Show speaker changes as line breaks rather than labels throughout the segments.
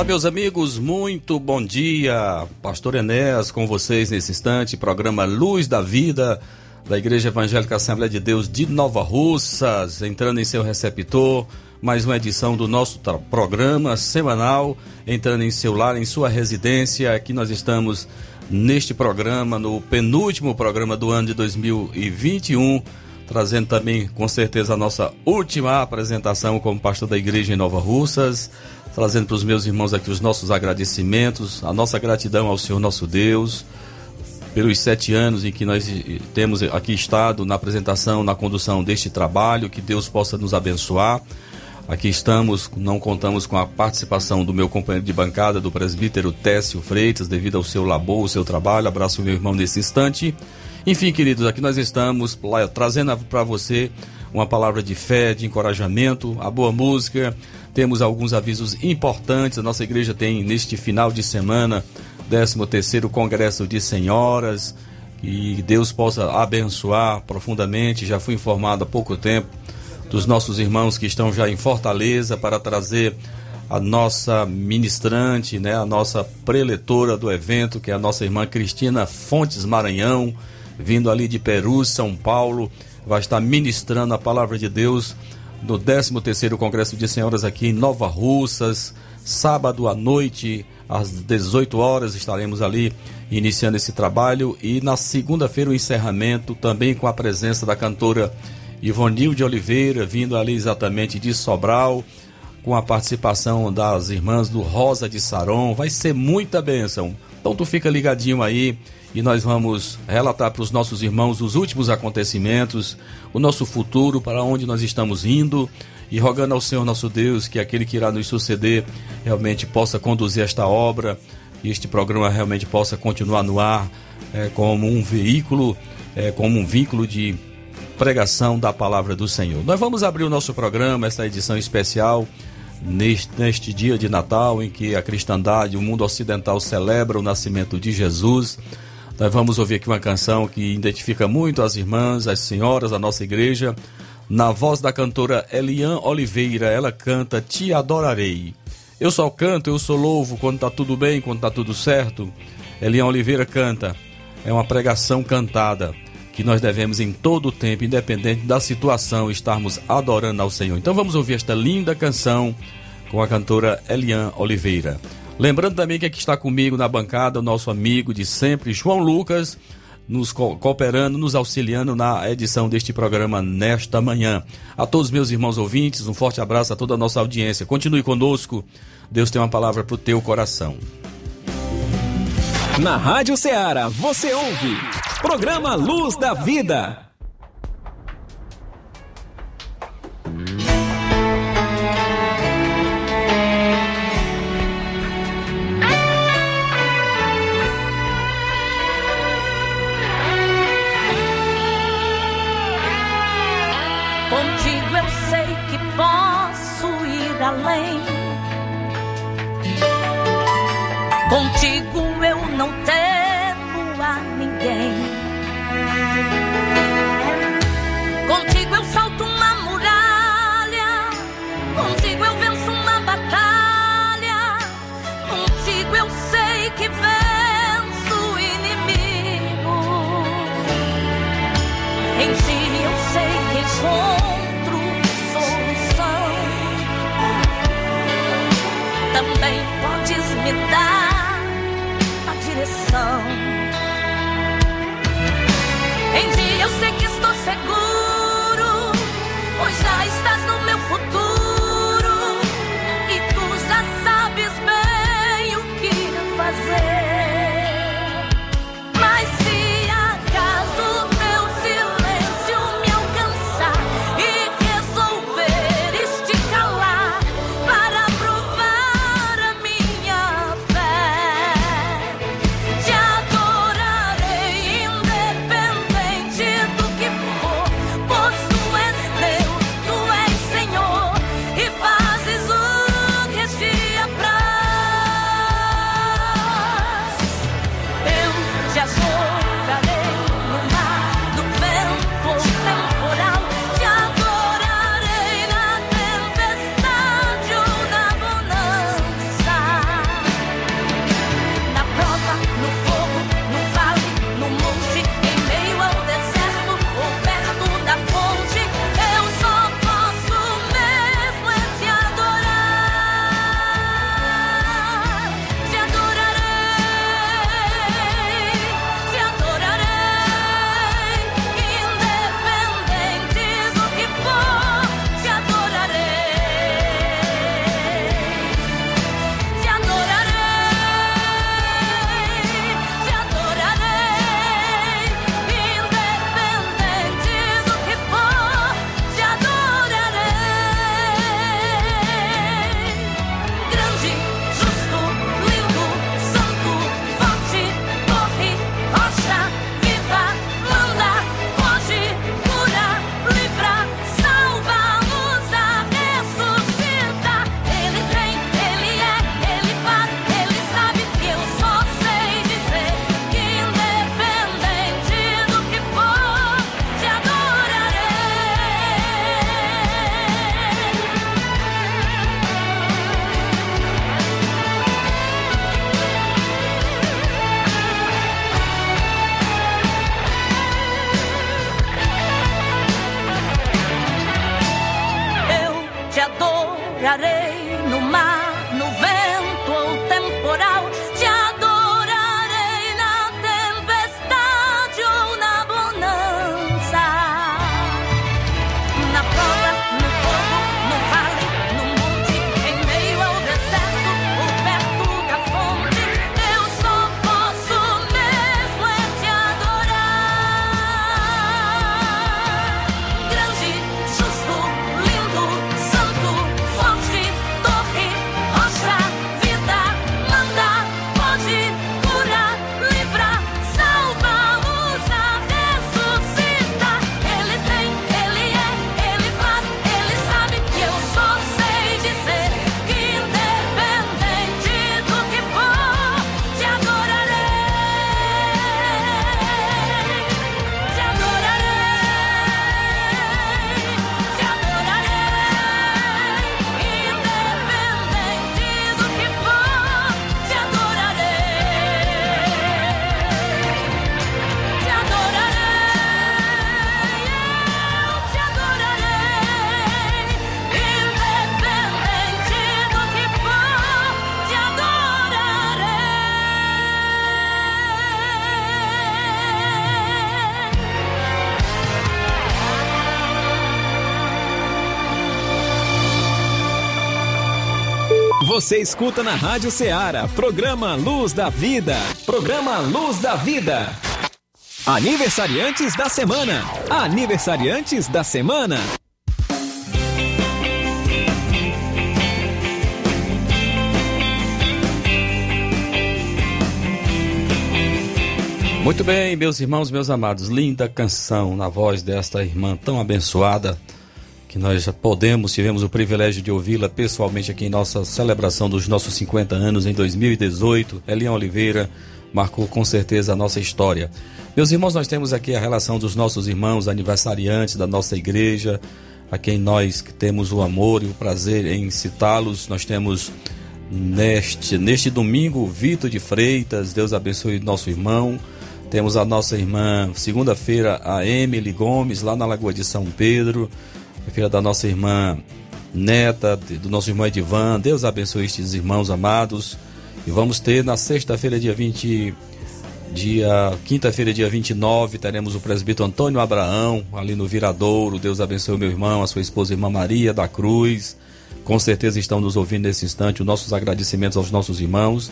Olá, meus amigos, muito bom dia. Pastor Enéas com vocês nesse instante, programa Luz da Vida da Igreja Evangélica Assembleia de Deus de Nova Russas, entrando em seu receptor, mais uma edição do nosso programa semanal, entrando em seu lar, em sua residência. Aqui nós estamos neste programa, no penúltimo programa do ano de 2021 trazendo também com certeza a nossa última apresentação como pastor da igreja em Nova Russas, trazendo para os meus irmãos aqui os nossos agradecimentos, a nossa gratidão ao Senhor nosso Deus, pelos sete anos em que nós temos aqui estado na apresentação, na condução deste trabalho, que Deus possa nos abençoar. Aqui estamos, não contamos com a participação do meu companheiro de bancada, do presbítero Técio Freitas, devido ao seu labor, o seu trabalho. Abraço meu irmão nesse instante. Enfim, queridos, aqui nós estamos trazendo para você uma palavra de fé, de encorajamento, a boa música, temos alguns avisos importantes. A nossa igreja tem neste final de semana 13º Congresso de Senhoras. Que Deus possa abençoar profundamente. Já fui informado há pouco tempo dos nossos irmãos que estão já em Fortaleza para trazer a nossa ministrante, né, a nossa preletora do evento, que é a nossa irmã Cristina Fontes Maranhão, vindo ali de Peru, São Paulo, vai estar ministrando a palavra de Deus no 13º Congresso de Senhoras aqui em Nova Russas, sábado à noite, às 18 horas estaremos ali iniciando esse trabalho. E na segunda-feira o encerramento também com a presença da cantora Ivonil de Oliveira, vindo ali exatamente de Sobral, com a participação das irmãs do Rosa de Saron, vai ser muita bênção. Então tu fica ligadinho aí e nós vamos relatar para os nossos irmãos os últimos acontecimentos, o nosso futuro, para onde nós estamos indo e rogando ao Senhor nosso Deus que aquele que irá nos suceder realmente possa conduzir esta obra e este programa realmente possa continuar no ar é, como um veículo, é, como um vínculo de pregação da palavra do Senhor. Nós vamos abrir o nosso programa, esta edição especial. Neste, neste dia de Natal, em que a cristandade, o mundo ocidental celebra o nascimento de Jesus, nós vamos ouvir aqui uma canção que identifica muito as irmãs, as senhoras da nossa igreja. Na voz da cantora Elian Oliveira, ela canta Te Adorarei. Eu só canto, eu sou louvo quando tá tudo bem, quando tá tudo certo. Elian Oliveira canta. É uma pregação cantada que nós devemos em todo o tempo, independente da situação, estarmos adorando ao Senhor. Então vamos ouvir esta linda canção com a cantora Elian Oliveira. Lembrando também que aqui está comigo na bancada o nosso amigo de sempre, João Lucas, nos co cooperando, nos auxiliando na edição deste programa nesta manhã. A todos meus irmãos ouvintes, um forte abraço a toda a nossa audiência. Continue conosco. Deus tem uma palavra para o teu coração.
Na Rádio Ceará, você ouve. Programa Luz da Vida. Você escuta na Rádio Ceará, programa Luz da Vida. Programa Luz da Vida. Aniversariantes da semana. Aniversariantes da semana.
Muito bem, meus irmãos, meus amados, linda canção na voz desta irmã tão abençoada que nós já podemos, tivemos o privilégio de ouvi-la pessoalmente aqui em nossa celebração dos nossos 50 anos em 2018. Elian Oliveira marcou com certeza a nossa história. Meus irmãos, nós temos aqui a relação dos nossos irmãos aniversariantes da nossa igreja, a quem nós temos o amor e o prazer em citá-los. Nós temos neste, neste domingo Vitor de Freitas, Deus abençoe nosso irmão. Temos a nossa irmã, segunda-feira, a Emily Gomes, lá na Lagoa de São Pedro filha da nossa irmã Neta, do nosso irmão Edivan. Deus abençoe estes irmãos amados. E vamos ter na sexta-feira, dia 20, dia quinta-feira, dia 29, teremos o presbítero Antônio Abraão, ali no Viradouro. Deus abençoe meu irmão, a sua esposa, a irmã Maria da Cruz. Com certeza estão nos ouvindo nesse instante. Os nossos agradecimentos aos nossos irmãos.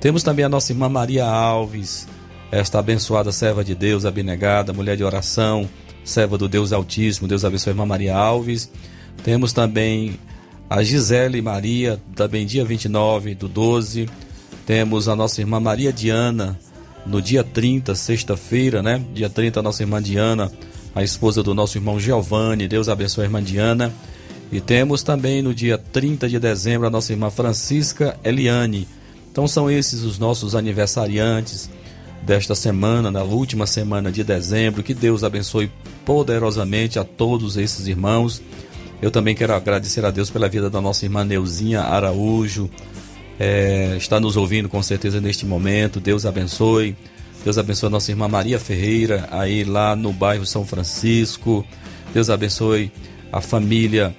Temos também a nossa irmã Maria Alves, esta abençoada serva de Deus, abnegada, mulher de oração serva do Deus Altíssimo, Deus abençoe a irmã Maria Alves. Temos também a Gisele Maria, também dia 29 do 12. Temos a nossa irmã Maria Diana, no dia 30, sexta-feira, né? Dia 30, a nossa irmã Diana, a esposa do nosso irmão Giovanni. Deus abençoe a irmã Diana. E temos também no dia 30 de dezembro a nossa irmã Francisca Eliane. Então são esses os nossos aniversariantes desta semana, na última semana de dezembro. Que Deus abençoe poderosamente a todos esses irmãos. Eu também quero agradecer a Deus pela vida da nossa irmã Neuzinha Araújo. É, está nos ouvindo com certeza neste momento. Deus abençoe. Deus abençoe a nossa irmã Maria Ferreira, aí lá no bairro São Francisco. Deus abençoe a família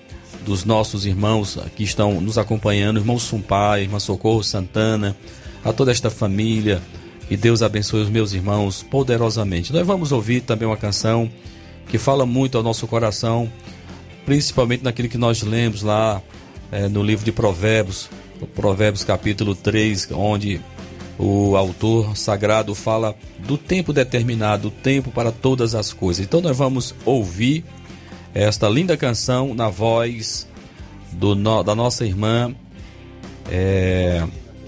dos nossos irmãos que estão nos acompanhando, irmão Sumpai, irmã Socorro Santana, a toda esta família. E Deus abençoe os meus irmãos poderosamente. Nós vamos ouvir também uma canção que fala muito ao nosso coração, principalmente naquilo que nós lemos lá é, no livro de Provérbios, Provérbios capítulo 3, onde o autor sagrado fala do tempo determinado, o tempo para todas as coisas. Então nós vamos ouvir esta linda canção na voz do, da nossa irmã é,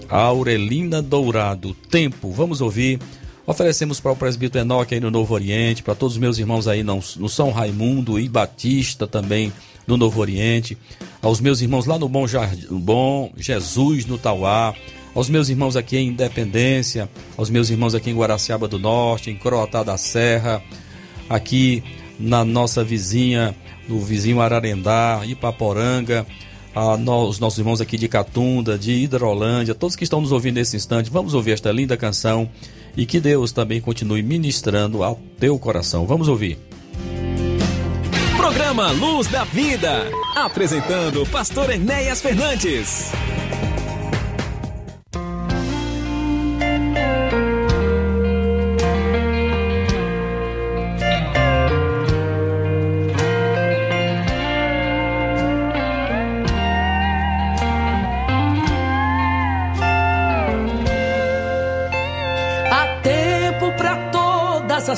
Aurelina Dourado. Tempo, vamos ouvir. Oferecemos para o presbítero Enoque aí no Novo Oriente, para todos os meus irmãos aí no, no São Raimundo e Batista também no Novo Oriente, aos meus irmãos lá no Bom, Jardim, Bom Jesus no Tauá, aos meus irmãos aqui em Independência, aos meus irmãos aqui em Guaraciaba do Norte, em Croatá da Serra, aqui na nossa vizinha, no vizinho Ararendá, Ipaporanga, a nós, os nossos irmãos aqui de Catunda, de Hidrolândia, todos que estão nos ouvindo nesse instante, vamos ouvir esta linda canção e que Deus também continue ministrando ao teu coração. Vamos ouvir.
Programa Luz da Vida, apresentando pastor Enéas Fernandes.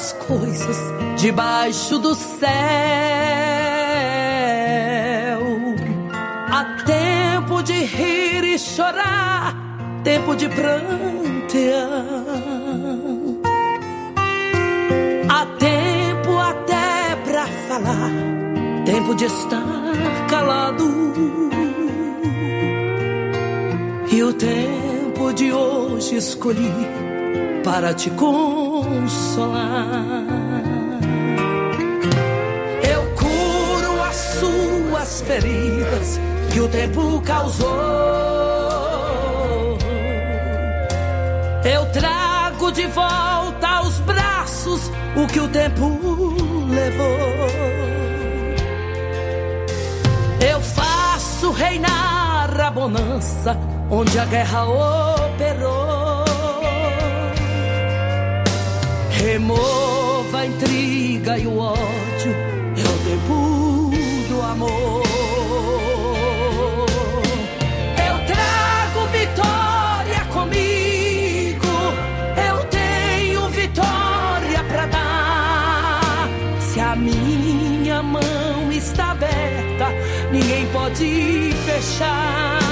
As coisas debaixo do céu. Há tempo de rir e chorar, tempo de prantear. Há tempo até pra falar, tempo de estar calado. E o tempo de hoje escolhi para te consolar. Eu curo as suas feridas que o tempo causou. Eu trago de volta aos braços o que o tempo levou. Eu faço reinar a bonança onde a guerra operou. Remova a intriga e o ódio, é o do amor. Eu trago vitória comigo, eu tenho vitória pra dar. Se a minha mão está aberta, ninguém pode fechar.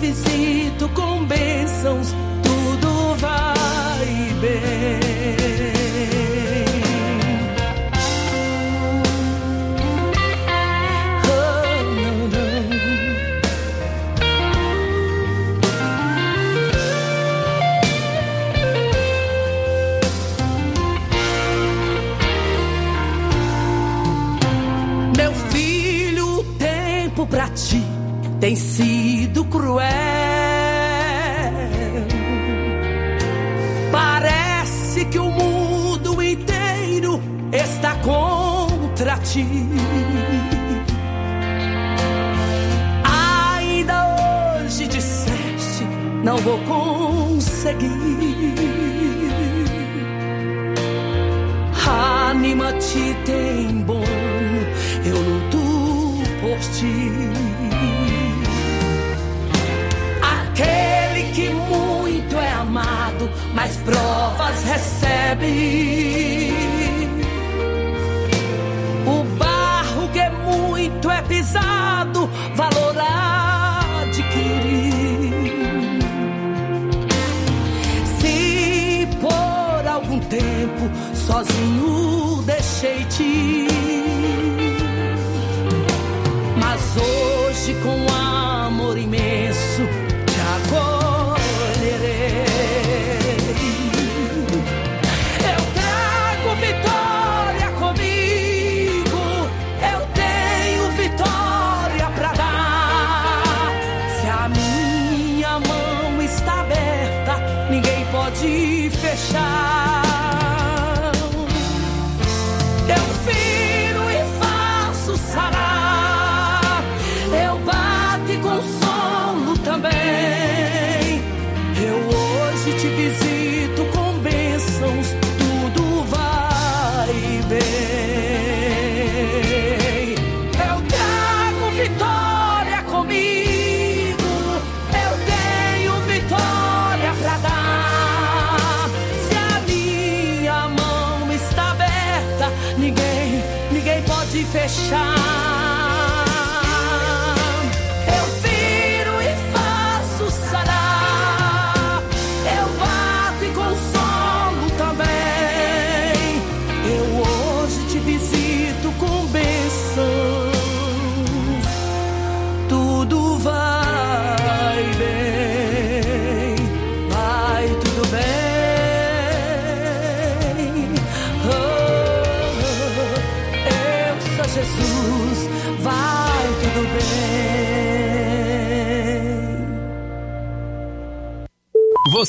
Visito com bênçãos, tudo vai bem. Tem sido cruel. Parece que o mundo inteiro está contra ti. Ainda hoje disseste, não vou conseguir. Recebe. O barro que muito é pisado, valor adquire. Se por algum tempo sozinho deixei-te. Mas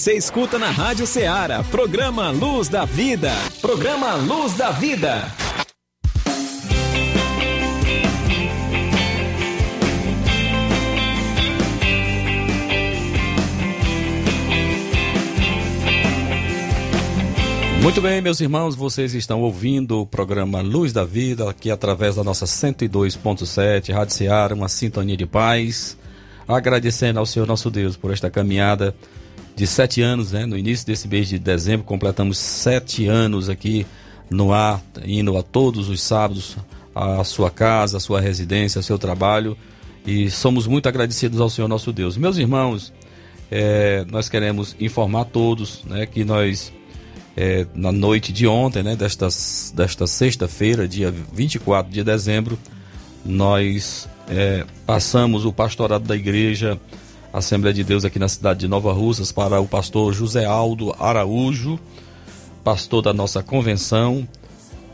Você escuta na Rádio Ceará, programa Luz da Vida. Programa Luz da Vida.
Muito bem, meus irmãos, vocês estão ouvindo o programa Luz da Vida, aqui através da nossa 102.7, Rádio Seara, uma sintonia de paz. Agradecendo ao Senhor nosso Deus por esta caminhada de sete anos, né? No início desse mês de dezembro, completamos sete anos aqui no ar, indo a todos os sábados à sua casa, à sua residência, ao seu trabalho. E somos muito agradecidos ao Senhor nosso Deus. Meus irmãos, eh, nós queremos informar a todos né, que nós é, na noite de ontem, né, desta, desta sexta-feira, dia 24 de dezembro, nós é, passamos o pastorado da igreja Assembleia de Deus aqui na cidade de Nova Russas para o pastor José Aldo Araújo, pastor da nossa convenção,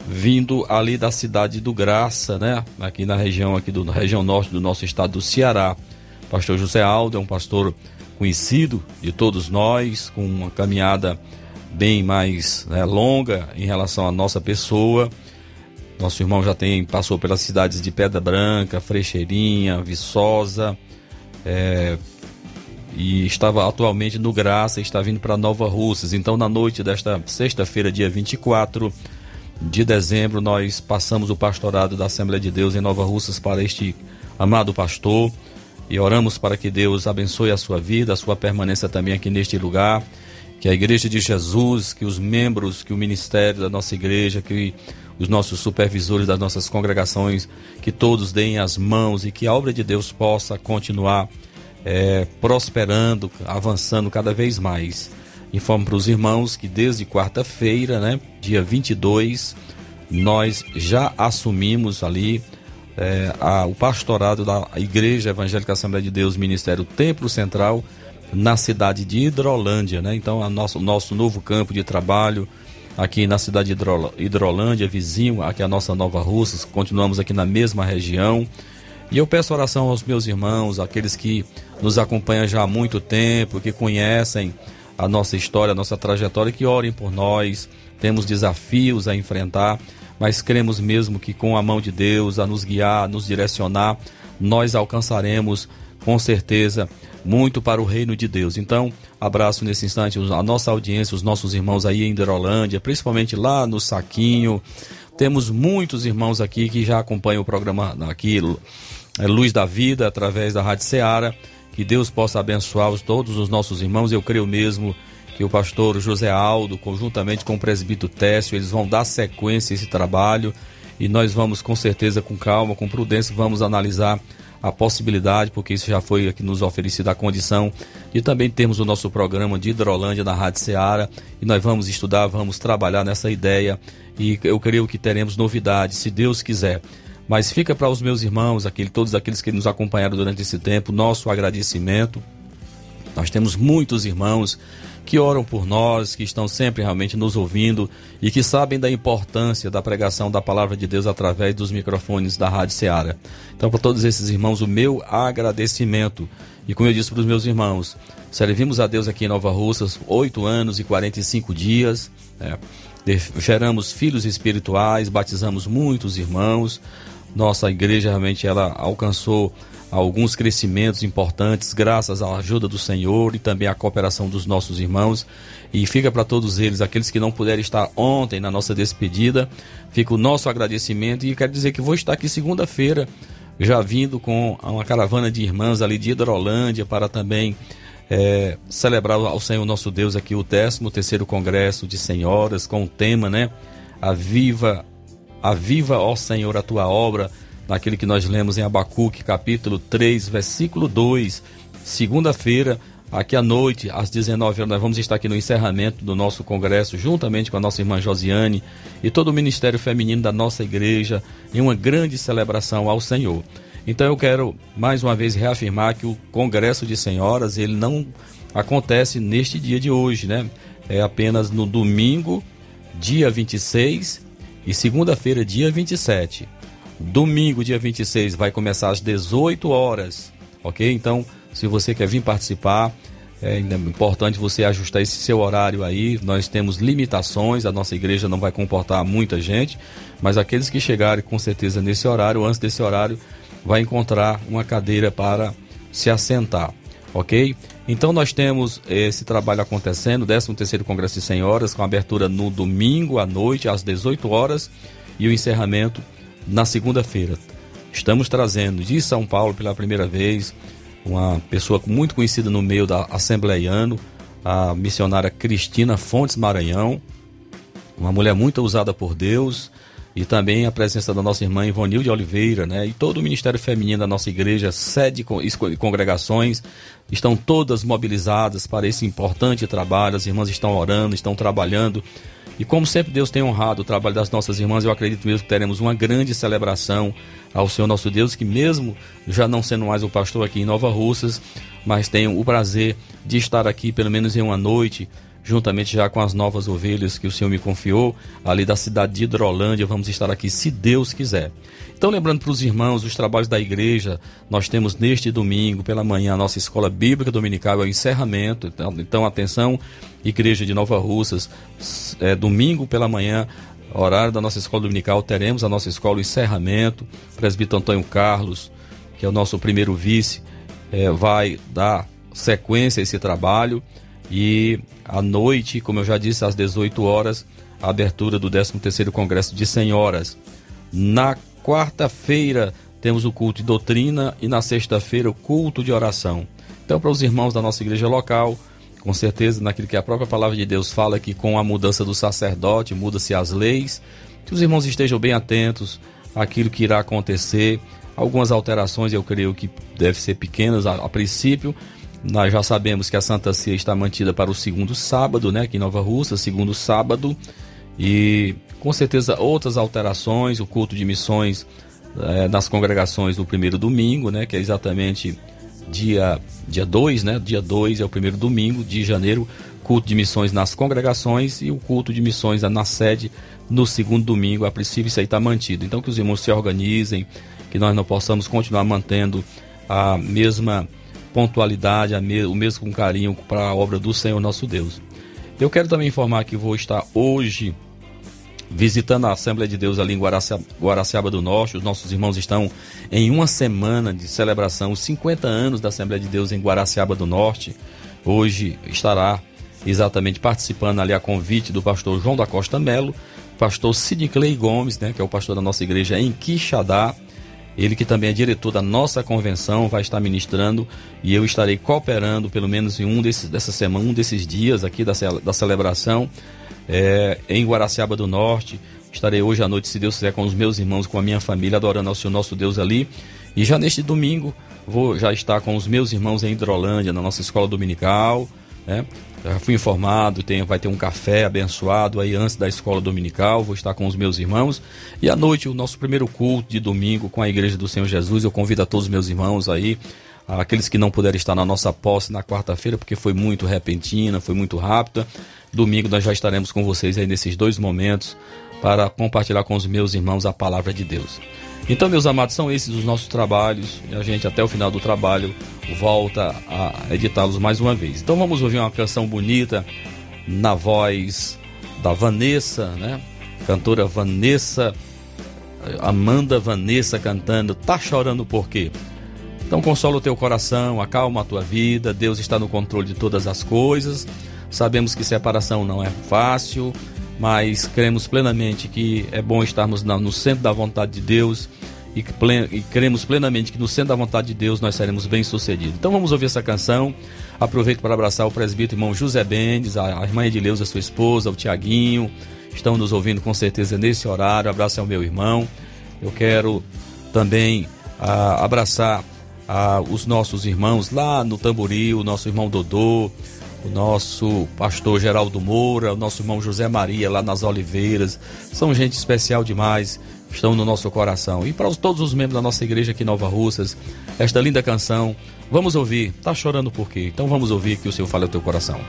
vindo ali da cidade do Graça, né, aqui na região aqui do região norte do nosso estado do Ceará. Pastor José Aldo é um pastor conhecido de todos nós, com uma caminhada bem mais né, longa em relação à nossa pessoa. Nosso irmão já tem passou pelas cidades de Pedra Branca, Frecheirinha, Viçosa, é, e estava atualmente no Graça e está vindo para Nova Russas. Então, na noite desta sexta-feira, dia 24, de dezembro, nós passamos o pastorado da Assembleia de Deus em Nova Russas para este amado pastor e oramos para que Deus abençoe a sua vida, a sua permanência também aqui neste lugar, que a Igreja de Jesus, que os membros, que o ministério da nossa igreja, que os nossos supervisores das nossas congregações, que todos deem as mãos e que a obra de Deus possa continuar é, prosperando, avançando cada vez mais. Informo para os irmãos que desde quarta-feira, né, dia 22, nós já assumimos ali é, a, o pastorado da Igreja Evangélica Assembleia de Deus, Ministério Templo Central, na cidade de Hidrolândia. Né? Então, o nosso, nosso novo campo de trabalho aqui na cidade de Hidrolândia, vizinho aqui a nossa Nova Russas, continuamos aqui na mesma região. E eu peço oração aos meus irmãos, aqueles que nos acompanham já há muito tempo, que conhecem a nossa história, a nossa trajetória, que orem por nós. Temos desafios a enfrentar, mas cremos mesmo que com a mão de Deus a nos guiar, a nos direcionar, nós alcançaremos com certeza muito para o reino de Deus. Então, abraço nesse instante a nossa audiência, os nossos irmãos aí em Hidrolândia, principalmente lá no Saquinho. Temos muitos irmãos aqui que já acompanham o programa aqui, é Luz da Vida, através da Rádio Ceará. Que Deus possa abençoar todos os nossos irmãos. Eu creio mesmo que o pastor José Aldo, conjuntamente com o presbítero Técio, eles vão dar sequência a esse trabalho e nós vamos com certeza, com calma, com prudência, vamos analisar a possibilidade, porque isso já foi aqui nos oferecido a condição de também termos o nosso programa de Hidrolândia na Rádio Ceará e nós vamos estudar, vamos trabalhar nessa ideia e eu creio que teremos novidades, se Deus quiser. Mas fica para os meus irmãos, aquele, todos aqueles que nos acompanharam durante esse tempo, nosso agradecimento. Nós temos muitos irmãos que oram por nós, que estão sempre realmente nos ouvindo e que sabem da importância da pregação da palavra de Deus através dos microfones da Rádio Ceará. Então, para todos esses irmãos, o meu agradecimento. E como eu disse para os meus irmãos, servimos a Deus aqui em Nova Russas oito anos e 45 dias. Né? geramos filhos espirituais, batizamos muitos irmãos. Nossa igreja realmente ela alcançou alguns crescimentos importantes graças à ajuda do Senhor e também à cooperação dos nossos irmãos. E fica para todos eles, aqueles que não puderam estar ontem na nossa despedida, fica o nosso agradecimento e quero dizer que vou estar aqui segunda-feira já vindo com uma caravana de irmãs ali de Hidrolândia para também é, celebrar ao Senhor nosso Deus aqui o 13 terceiro Congresso de Senhoras com o tema, né? Aviva, aviva, ó Senhor, a tua obra, naquele que nós lemos em Abacuque, capítulo 3, versículo 2. Segunda-feira, aqui à noite, às 19 horas, nós vamos estar aqui no encerramento do nosso congresso, juntamente com a nossa irmã Josiane e todo o ministério feminino da nossa igreja, em uma grande celebração ao Senhor. Então eu quero mais uma vez reafirmar que o Congresso de Senhoras ele não acontece neste dia de hoje, né? É apenas no domingo, dia 26 e segunda-feira, dia 27. Domingo, dia 26, vai começar às 18 horas, ok? Então, se você quer vir participar, é importante você ajustar esse seu horário aí. Nós temos limitações, a nossa igreja não vai comportar muita gente, mas aqueles que chegarem com certeza nesse horário, antes desse horário, vai encontrar uma cadeira para se assentar, ok? Então nós temos esse trabalho acontecendo, 13º Congresso de Senhoras, com abertura no domingo à noite, às 18 horas, e o encerramento na segunda-feira. Estamos trazendo de São Paulo pela primeira vez uma pessoa muito conhecida no meio da Assembleiano, a missionária Cristina Fontes Maranhão, uma mulher muito usada por Deus, e também a presença da nossa irmã Ivonil de Oliveira, né? E todo o Ministério Feminino da nossa igreja, sede e congregações, estão todas mobilizadas para esse importante trabalho. As irmãs estão orando, estão trabalhando. E como sempre Deus tem honrado o trabalho das nossas irmãs, eu acredito mesmo que teremos uma grande celebração ao Senhor nosso Deus, que mesmo já não sendo mais o pastor aqui em Nova Russas, mas tenho o prazer de estar aqui pelo menos em uma noite juntamente já com as novas ovelhas que o Senhor me confiou, ali da cidade de Hidrolândia. Vamos estar aqui, se Deus quiser. Então, lembrando para os irmãos, os trabalhos da igreja, nós temos neste domingo, pela manhã, a nossa escola bíblica dominical, é o encerramento. Então, então atenção, igreja de Nova Russas, é, domingo pela manhã, horário da nossa escola dominical, teremos a nossa escola, o encerramento. O presbítero Antônio Carlos, que é o nosso primeiro vice, é, vai dar sequência a esse trabalho. E à noite, como eu já disse, às 18 horas, a abertura do 13º Congresso de Senhoras. Na quarta-feira temos o culto de doutrina e na sexta-feira o culto de oração. Então, para os irmãos da nossa igreja local, com certeza, naquilo que a própria palavra de Deus fala, que com a mudança do sacerdote muda-se as leis, que os irmãos estejam bem atentos àquilo que irá acontecer. Algumas alterações eu creio que devem ser pequenas a, a princípio. Nós já sabemos que a Santa Ceia está mantida para o segundo sábado, né, aqui em Nova Rússia, segundo sábado. E com certeza outras alterações, o culto de missões é, nas congregações do primeiro domingo, né, que é exatamente dia dia 2, né? Dia 2 é o primeiro domingo de janeiro, culto de missões nas congregações e o culto de missões na sede no segundo domingo. A princípio isso aí está mantido. Então que os irmãos se organizem, que nós não possamos continuar mantendo a mesma pontualidade, o mesmo carinho para a obra do Senhor nosso Deus. Eu quero também informar que vou estar hoje visitando a Assembleia de Deus ali em Guaraciaba, Guaraciaba, do Norte. Os nossos irmãos estão em uma semana de celebração, os 50 anos da Assembleia de Deus em Guaraciaba do Norte. Hoje estará exatamente participando ali a convite do pastor João da Costa Melo, pastor Sidney Clay Gomes, né, que é o pastor da nossa igreja em Quixadá. Ele que também é diretor da nossa convenção, vai estar ministrando e eu estarei cooperando pelo menos em um desses, dessa semana, um desses dias aqui da, da celebração é, em Guaraciaba do Norte. Estarei hoje à noite, se Deus quiser, com os meus irmãos, com a minha família, adorando ao Senhor nosso Deus ali. E já neste domingo, vou já estar com os meus irmãos em Hidrolândia, na nossa escola dominical. Né? Já fui informado, tem, vai ter um café abençoado aí antes da escola dominical. Vou estar com os meus irmãos. E à noite, o nosso primeiro culto de domingo com a Igreja do Senhor Jesus. Eu convido a todos os meus irmãos aí aqueles que não puderam estar na nossa posse na quarta-feira, porque foi muito repentina, foi muito rápida. Domingo nós já estaremos com vocês aí nesses dois momentos para compartilhar com os meus irmãos a palavra de Deus. Então, meus amados, são esses os nossos trabalhos e a gente até o final do trabalho volta a editá-los mais uma vez. Então, vamos ouvir uma canção bonita na voz da Vanessa, né? Cantora Vanessa, Amanda Vanessa cantando Tá chorando por quê? Então consola o teu coração, acalma a tua vida, Deus está no controle de todas as coisas. Sabemos que separação não é fácil, mas cremos plenamente que é bom estarmos no centro da vontade de Deus e, e cremos plenamente que no centro da vontade de Deus nós seremos bem-sucedidos. Então vamos ouvir essa canção. Aproveito para abraçar o presbítero irmão José Bendes, a, a irmã Edileuza, sua esposa, o Tiaguinho, estão nos ouvindo com certeza nesse horário. Abraço ao meu irmão. Eu quero também ah, abraçar ah, os nossos irmãos lá no Tamboril, o nosso irmão Dodô, o nosso pastor Geraldo Moura, o nosso irmão José Maria lá nas Oliveiras. São gente especial demais, estão no nosso coração. E para todos os membros da nossa igreja aqui em Nova Russas, esta linda canção, vamos ouvir. Tá chorando por quê? Então vamos ouvir que o Senhor fale ao teu coração.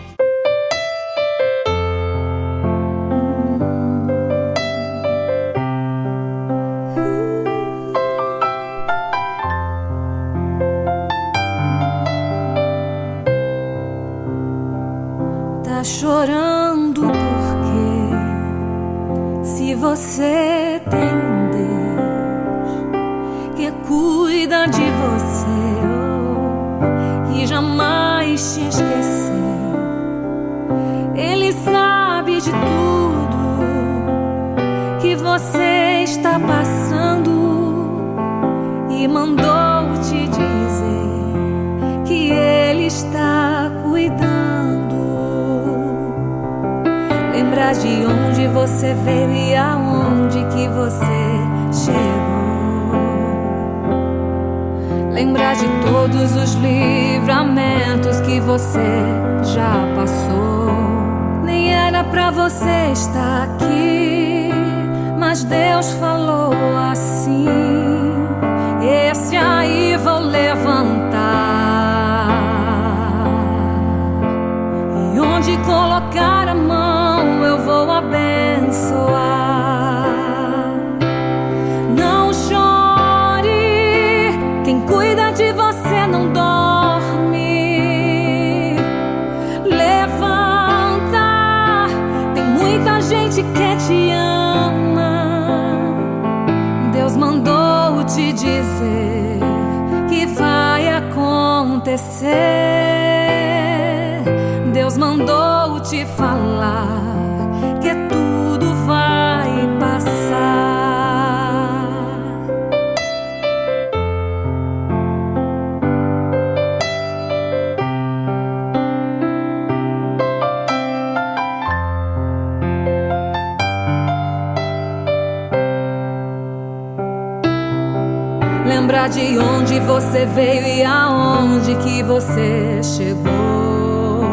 Lembrar de onde você veio e aonde que você chegou.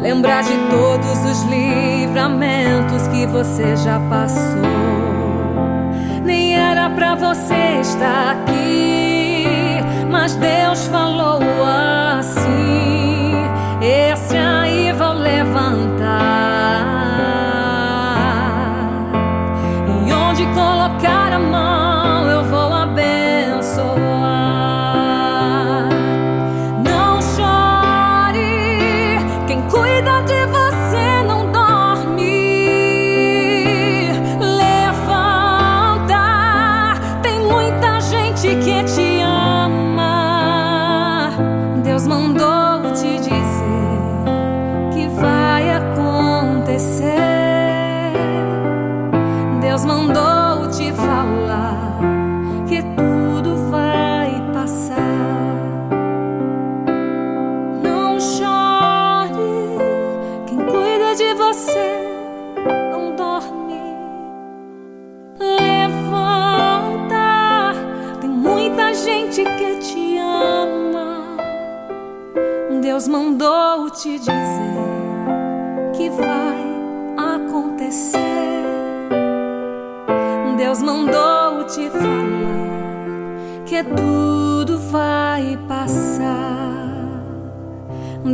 Lembrar de todos os livramentos que você já passou. Nem era pra você estar aqui, mas Deus falou assim: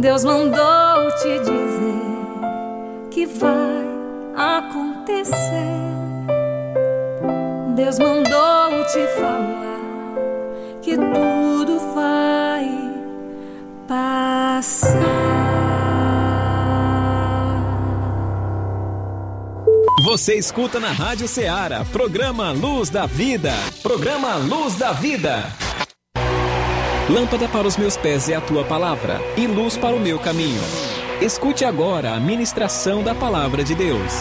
Deus mandou te dizer que vai acontecer. Deus mandou te falar que tudo vai passar. Você
escuta na Rádio Ceará, programa Luz da Vida. Programa Luz da Vida. Lâmpada para os meus pés é a tua palavra, e luz para o meu caminho. Escute agora a ministração da palavra de Deus.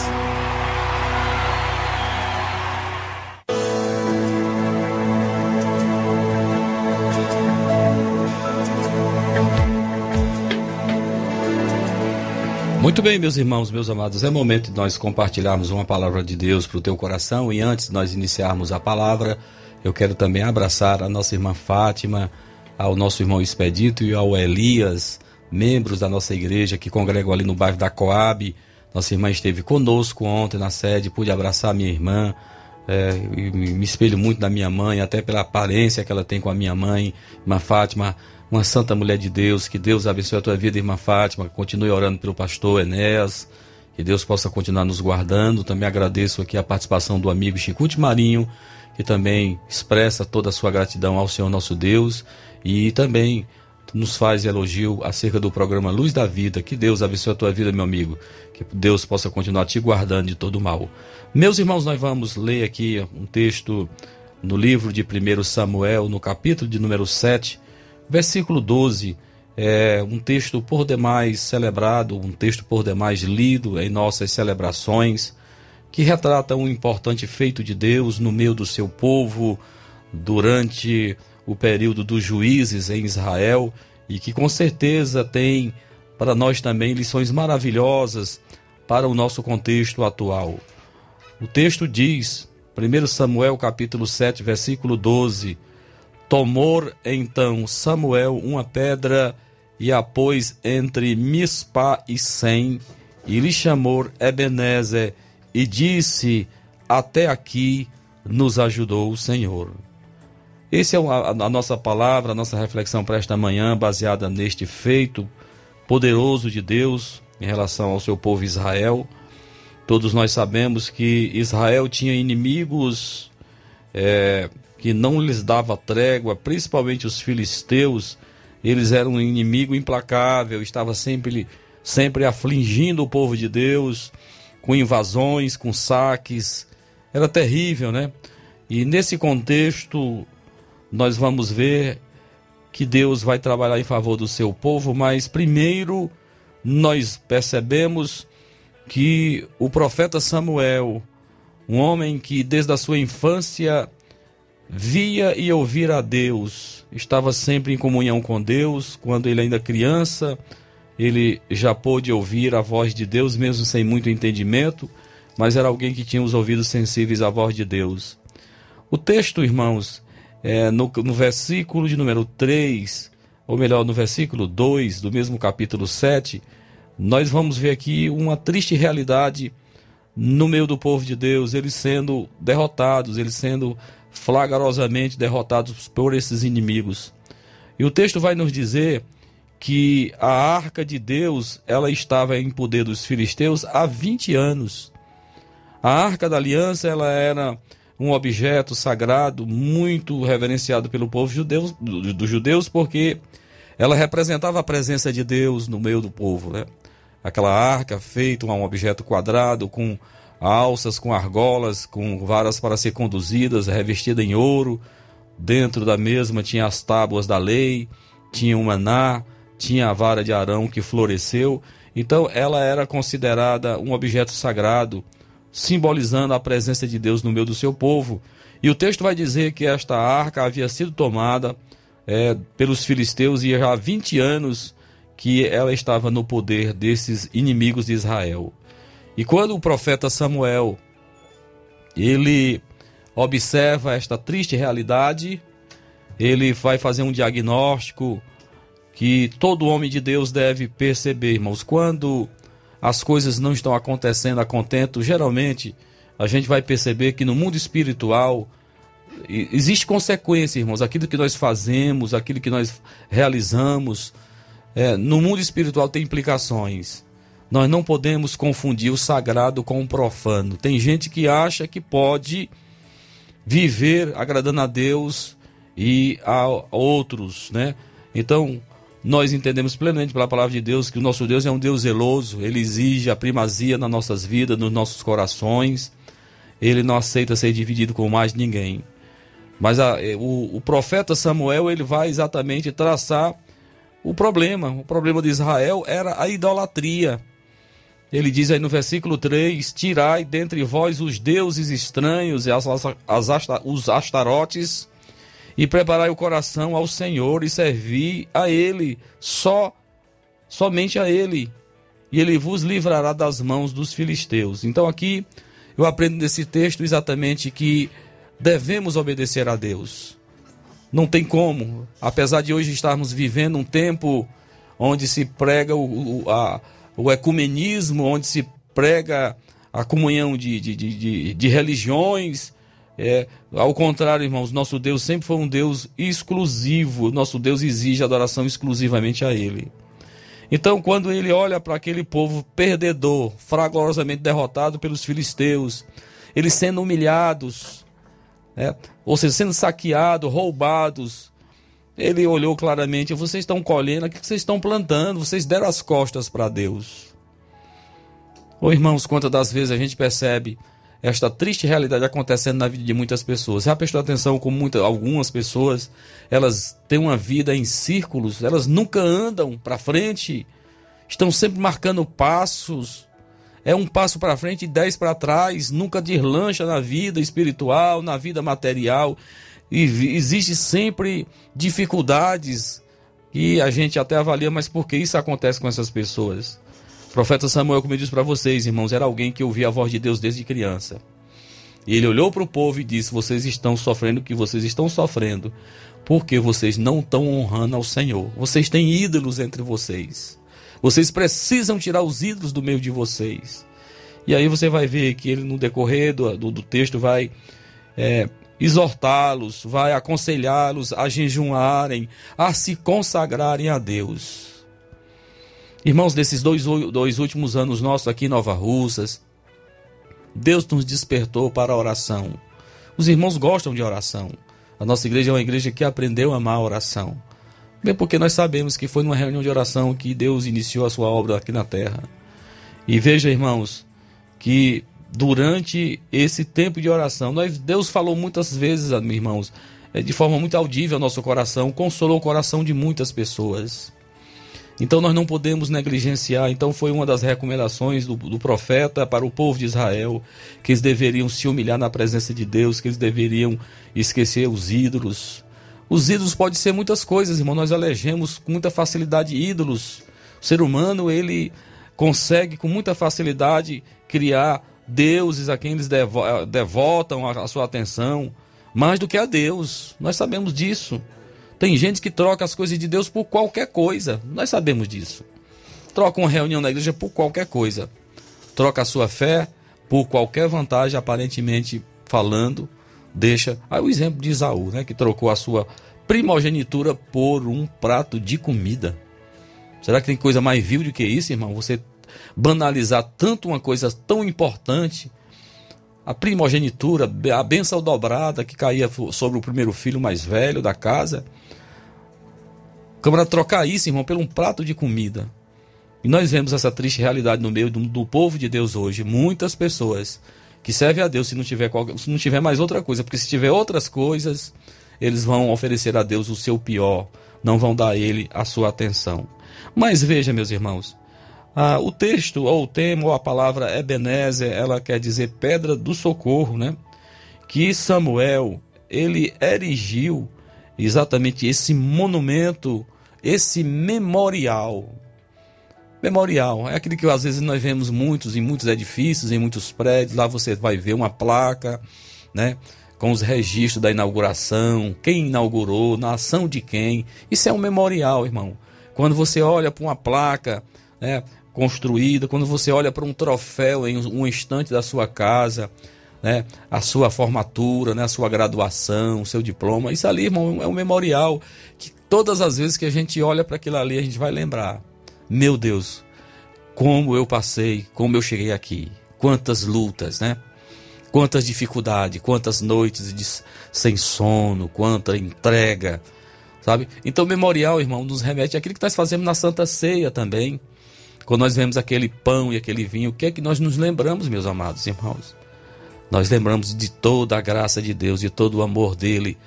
Muito bem, meus irmãos, meus amados, é momento de nós compartilharmos uma palavra de Deus para o teu coração e antes de nós iniciarmos a palavra, eu quero também abraçar a nossa irmã Fátima, ao nosso irmão Expedito e ao Elias, membros da nossa igreja que congregam ali no bairro da Coab. Nossa irmã esteve conosco ontem na sede, pude abraçar minha irmã, é, me espelho muito na minha mãe, até pela aparência que ela tem com a minha mãe, irmã Fátima, uma santa mulher de Deus, que Deus abençoe a tua vida, irmã Fátima, continue orando pelo pastor Enéas, que Deus possa continuar nos guardando. Também agradeço aqui a participação do amigo Chicute Marinho, que também expressa toda a sua gratidão ao Senhor nosso Deus e também nos faz elogio acerca do programa Luz da Vida. Que Deus abençoe a tua vida, meu amigo. Que Deus possa continuar te guardando de todo mal. Meus irmãos, nós vamos ler aqui um texto no livro de 1 Samuel, no capítulo de número 7, versículo 12. É um texto por demais celebrado, um texto por demais lido em nossas celebrações, que retrata um importante feito de Deus no meio do seu povo durante o período dos juízes em Israel e que com certeza tem para nós também lições maravilhosas para o nosso contexto atual. O texto diz, 1 Samuel capítulo 7, versículo 12: Tomou então Samuel uma pedra e a pôs entre Mispa e Sem, e lhe chamou Ebenezer, e disse: Até aqui nos ajudou o Senhor. Essa é a, a nossa palavra, a nossa reflexão para esta manhã, baseada neste feito poderoso de Deus em relação ao seu povo Israel. Todos nós sabemos que Israel tinha inimigos é, que não lhes dava trégua, principalmente os filisteus. Eles eram um inimigo implacável, estava sempre, sempre afligindo o povo de Deus com invasões, com saques. Era terrível, né? E nesse contexto, nós vamos ver que Deus vai trabalhar em favor do seu povo, mas primeiro nós percebemos que o profeta Samuel, um homem que desde a sua infância via e ouvia a Deus, estava sempre em comunhão com Deus, quando ele ainda criança, ele já pôde ouvir a voz de Deus, mesmo sem muito entendimento, mas era alguém que tinha os ouvidos sensíveis à voz de Deus. O texto, irmãos, é, no, no versículo de número 3, ou melhor, no versículo 2 do mesmo capítulo 7, nós vamos ver aqui uma triste realidade no meio do povo de Deus, eles sendo derrotados, eles sendo flagrosamente derrotados por esses inimigos. E o texto vai nos dizer que a arca de Deus, ela estava em poder dos filisteus há 20 anos. A arca da aliança, ela era um objeto sagrado muito reverenciado pelo povo judeu, dos do judeus, porque ela representava a presença de Deus no meio do povo, né? Aquela arca feita um objeto quadrado com alças, com argolas, com varas para ser conduzidas, revestida em ouro. Dentro da mesma tinha as tábuas da lei, tinha o maná, tinha a vara de Arão que floresceu. Então ela era considerada um objeto sagrado, simbolizando a presença de Deus no meio do seu povo. E o texto vai dizer que esta arca havia sido tomada é, pelos filisteus e já há 20 anos que ela estava no poder desses inimigos de Israel. E quando o profeta Samuel ele observa esta triste realidade, ele vai fazer um diagnóstico que todo homem de Deus deve perceber, irmãos. Quando as coisas não estão acontecendo a contento, geralmente a gente vai perceber que no mundo espiritual existe consequência, irmãos. Aquilo que nós fazemos, aquilo que nós realizamos, é, no mundo espiritual tem implicações. Nós não podemos confundir o sagrado com o profano. Tem gente que acha que pode viver agradando a Deus e a outros, né? Então, nós entendemos plenamente pela palavra de Deus que o nosso Deus é um Deus zeloso, ele exige a primazia nas nossas vidas, nos nossos corações. Ele não aceita ser dividido com mais ninguém. Mas a, eh, o, o, profeta Samuel ele vai exatamente traçar o problema. O problema de Israel era a idolatria. Ele diz aí no versículo 3: Tirai dentre vós os deuses estranhos e as, as, as, os astarotes e preparai o coração ao Senhor e servi a Ele, só, somente a Ele, e Ele vos livrará das mãos dos filisteus. Então aqui eu aprendo nesse texto exatamente que devemos obedecer a Deus. Não tem como, apesar de hoje estarmos vivendo um tempo onde se prega o, o, a, o ecumenismo, onde se prega a comunhão de, de, de, de religiões, é, ao contrário, irmãos, nosso Deus sempre foi um Deus exclusivo. Nosso Deus exige adoração exclusivamente a Ele. Então, quando ele olha para aquele povo perdedor, fragorosamente derrotado pelos filisteus, eles sendo humilhados, é, ou seja, sendo saqueados, roubados, ele olhou claramente: vocês estão colhendo, o que vocês estão plantando? Vocês deram as costas para Deus. Ô irmãos, quantas das vezes a gente percebe esta triste realidade acontecendo na vida de muitas pessoas. Já prestou atenção como muitas, algumas pessoas, elas têm uma vida em círculos, elas nunca andam para frente, estão sempre marcando passos. É um passo para frente e dez para trás, nunca deslancha na vida espiritual, na vida material. E existe sempre dificuldades e a gente até avalia, mas por que isso acontece com essas pessoas? O profeta Samuel, como eu disse para vocês, irmãos, era alguém que ouvia a voz de Deus desde criança. E ele olhou para o povo e disse: Vocês estão sofrendo o que vocês estão sofrendo, porque vocês não estão honrando ao Senhor. Vocês têm ídolos entre vocês. Vocês precisam tirar os ídolos do meio de vocês. E aí você vai ver que ele, no decorrer do, do, do texto, vai é, exortá-los, vai aconselhá-los a jejuarem, a se consagrarem a Deus. Irmãos, desses dois, dois últimos anos nossos aqui em Nova Russas, Deus nos despertou para a oração. Os irmãos gostam de oração. A nossa igreja é uma igreja que aprendeu a amar a oração. Bem, porque nós sabemos que foi numa reunião de oração que Deus iniciou a sua obra aqui na terra. E veja, irmãos, que durante esse tempo de oração, nós, Deus falou muitas vezes, irmãos, é, de forma muito audível ao nosso coração, consolou o coração de muitas pessoas. Então nós não podemos negligenciar. Então foi uma das recomendações do, do, profeta para o povo de Israel que eles deveriam se humilhar na presença de Deus, que eles deveriam esquecer os ídolos. Os ídolos podem ser muitas coisas, irmão. Nós elegemos com muita facilidade ídolos. O ser humano ele consegue com muita facilidade criar deuses a quem eles devo, devotam a, a sua atenção. mais do que a Deus. Nós sabemos disso. Tem gente que troca as coisas de Deus por qualquer coisa. Nós sabemos disso. Troca uma reunião na igreja por qualquer coisa. Troca a sua fé por qualquer vantagem, aparentemente falando. Deixa. Aí o exemplo de Isaú, né? Que trocou a sua primogenitura por um prato de comida. Será que tem coisa mais vil do que isso, irmão? Você banalizar tanto uma coisa tão importante a primogenitura, a benção dobrada que caía sobre o primeiro filho mais velho da casa. Câmara trocar isso, irmão, por um prato de comida. E nós vemos essa triste realidade no meio do, do, povo de Deus hoje. Muitas pessoas que servem a Deus se não, tiver qualquer, se não tiver mais outra coisa, porque se tiver outras coisas, eles vão oferecer a Deus o seu pior, não vão dar a Ele a sua atenção. Mas veja, meus irmãos, ah, o texto, ou o tema, ou a palavra Ebenezer, ela quer dizer pedra do socorro, né? Que Samuel, ele erigiu exatamente esse monumento, esse memorial. Memorial é aquele que às vezes nós vemos muitos em muitos edifícios, em muitos prédios. Lá você vai ver uma placa, né? Com os registros da inauguração, quem inaugurou, na ação de quem. Isso é um memorial, irmão. Quando você olha para uma placa, né? construída, quando você olha para um troféu em um instante da sua casa, né, a sua formatura, né, a sua graduação, o seu diploma, isso ali, irmão, é um memorial que todas as vezes que a gente olha para aquilo ali, a gente vai lembrar. Meu Deus, como eu passei, como eu cheguei aqui, quantas lutas, né? Quantas dificuldades, quantas noites de, sem sono, quanta entrega, sabe? Então, memorial, irmão, nos remete àquilo que nós fazemos na Santa Ceia também. Quando nós vemos aquele pão e aquele vinho, o que é que nós nos lembramos, meus amados irmãos? Nós lembramos de toda a graça de Deus, de todo o amor dele,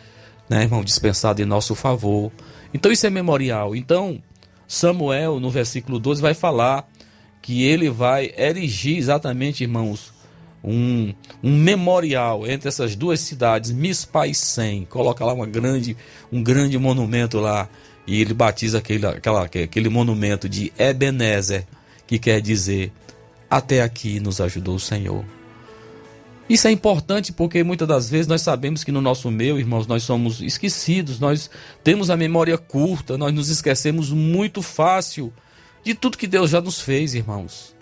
né, irmão, dispensado em nosso favor. Então isso é memorial. Então, Samuel, no versículo 12, vai falar que ele vai erigir exatamente, irmãos, um, um memorial entre essas duas cidades, Mispa e Sem. Coloca lá uma grande, um grande monumento lá e ele batiza aquele, aquela, aquele monumento de Ebenezer, que quer dizer: Até aqui nos ajudou o Senhor. Isso é importante porque muitas das vezes nós sabemos que no nosso meio, irmãos, nós somos esquecidos, nós temos a memória curta, nós nos esquecemos muito fácil de tudo que Deus já nos fez, irmãos.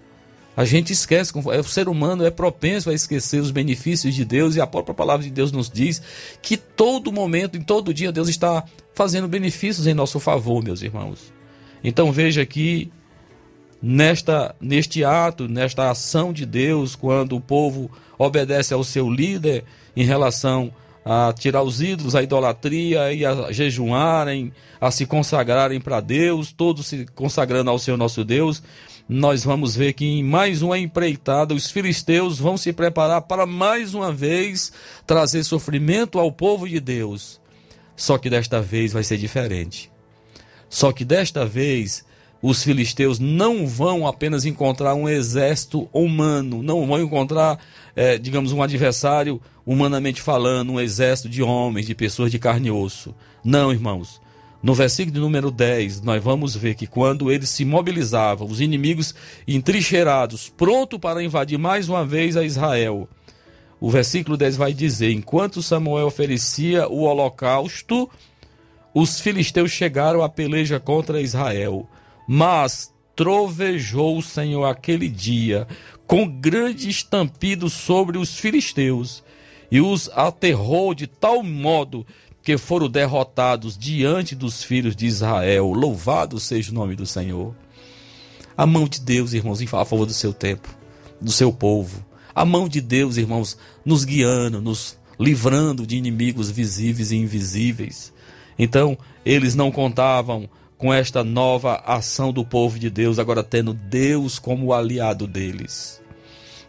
A gente esquece, o ser humano é propenso a esquecer os benefícios de Deus e a própria palavra de Deus nos diz que todo momento, em todo dia, Deus está fazendo benefícios em nosso favor, meus irmãos. Então veja que nesta neste ato, nesta ação de Deus, quando o povo obedece ao seu líder em relação a tirar os ídolos, a idolatria e a jejuarem, a se consagrarem para Deus, todos se consagrando ao Senhor nosso Deus, nós vamos ver que em mais uma empreitada os filisteus vão se preparar para mais uma vez trazer sofrimento ao povo de Deus. Só que desta vez vai ser diferente. Só que desta vez os filisteus não vão apenas encontrar um exército humano, não vão encontrar, é, digamos, um adversário humanamente falando, um exército de homens, de pessoas de carne e osso. Não, irmãos. No versículo número 10, nós vamos ver que quando eles se mobilizavam, os inimigos entrincheirados, pronto para invadir mais uma vez a Israel, o versículo 10 vai dizer: Enquanto Samuel oferecia o holocausto, os filisteus chegaram à peleja contra Israel. Mas trovejou o Senhor aquele dia com grande estampido sobre os filisteus e os aterrou de tal modo que foram derrotados diante dos filhos de Israel. Louvado seja o nome do Senhor. A mão de Deus, irmãos, em favor do seu tempo, do seu povo a mão de Deus, irmãos, nos guiando, nos livrando de inimigos visíveis e invisíveis. Então, eles não contavam com esta nova ação do povo de Deus, agora tendo Deus como aliado deles.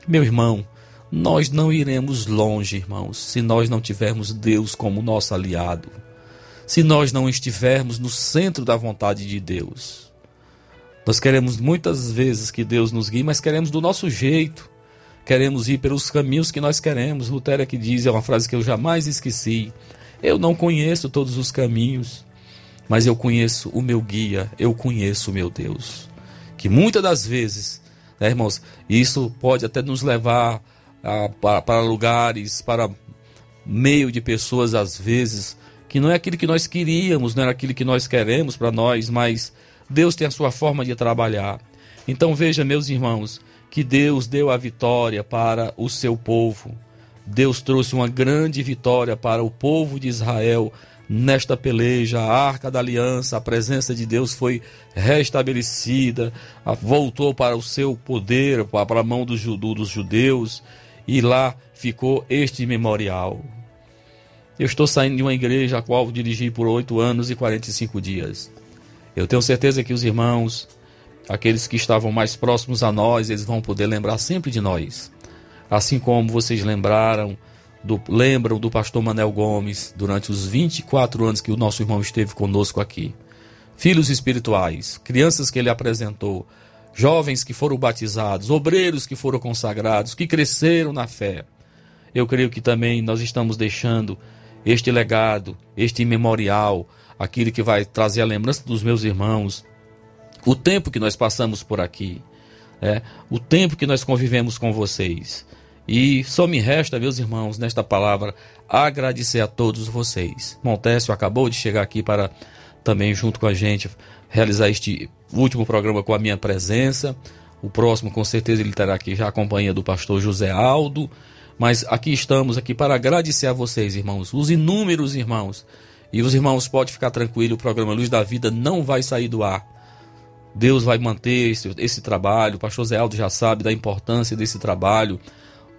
Meu irmão, nós não iremos longe, irmãos, se nós não tivermos Deus como nosso aliado. Se nós não estivermos no centro da vontade de Deus. Nós queremos muitas vezes que Deus nos guie, mas queremos do nosso jeito queremos ir pelos caminhos que nós queremos. Lutero é que diz, é uma frase que eu jamais esqueci. Eu não conheço todos os caminhos, mas eu conheço o meu guia, eu conheço o meu Deus. Que muitas das vezes, né, irmãos, isso pode até nos levar a, para, para lugares, para meio de pessoas, às vezes, que não é aquilo que nós queríamos, não é aquilo que nós queremos para nós, mas Deus tem a sua forma de trabalhar. Então veja, meus irmãos, que Deus deu a vitória para o seu povo. Deus trouxe uma grande vitória para o povo de Israel nesta peleja. A arca da aliança, a presença de Deus foi restabelecida, voltou para o seu poder, para a mão dos judeus, e lá ficou este memorial. Eu estou saindo de uma igreja a qual dirigi por oito anos e 45 dias. Eu tenho certeza que os irmãos, aqueles que estavam mais próximos a nós, eles vão poder lembrar sempre de nós. Assim como vocês lembraram do, lembram do pastor Manel Gomes durante os 24 anos que o nosso irmão esteve conosco aqui. Filhos espirituais, crianças que ele apresentou, jovens que foram batizados, obreiros que foram consagrados, que cresceram na fé. Eu creio que também nós estamos deixando este legado, este memorial, aquilo que vai trazer a lembrança dos meus irmãos, o tempo que nós passamos por aqui, é, o tempo que nós convivemos com vocês. E só me resta, meus irmãos, nesta palavra, agradecer a todos vocês. Montécio acabou de chegar aqui para também, junto com a gente, realizar este último programa com a minha presença. O próximo, com certeza, ele terá aqui já a companhia do pastor José Aldo. Mas aqui estamos aqui para agradecer a vocês, irmãos, os inúmeros irmãos. E os irmãos podem ficar tranquilos, o programa Luz da Vida não vai sair do ar. Deus vai manter esse, esse trabalho. O pastor Zé Aldo já sabe da importância desse trabalho.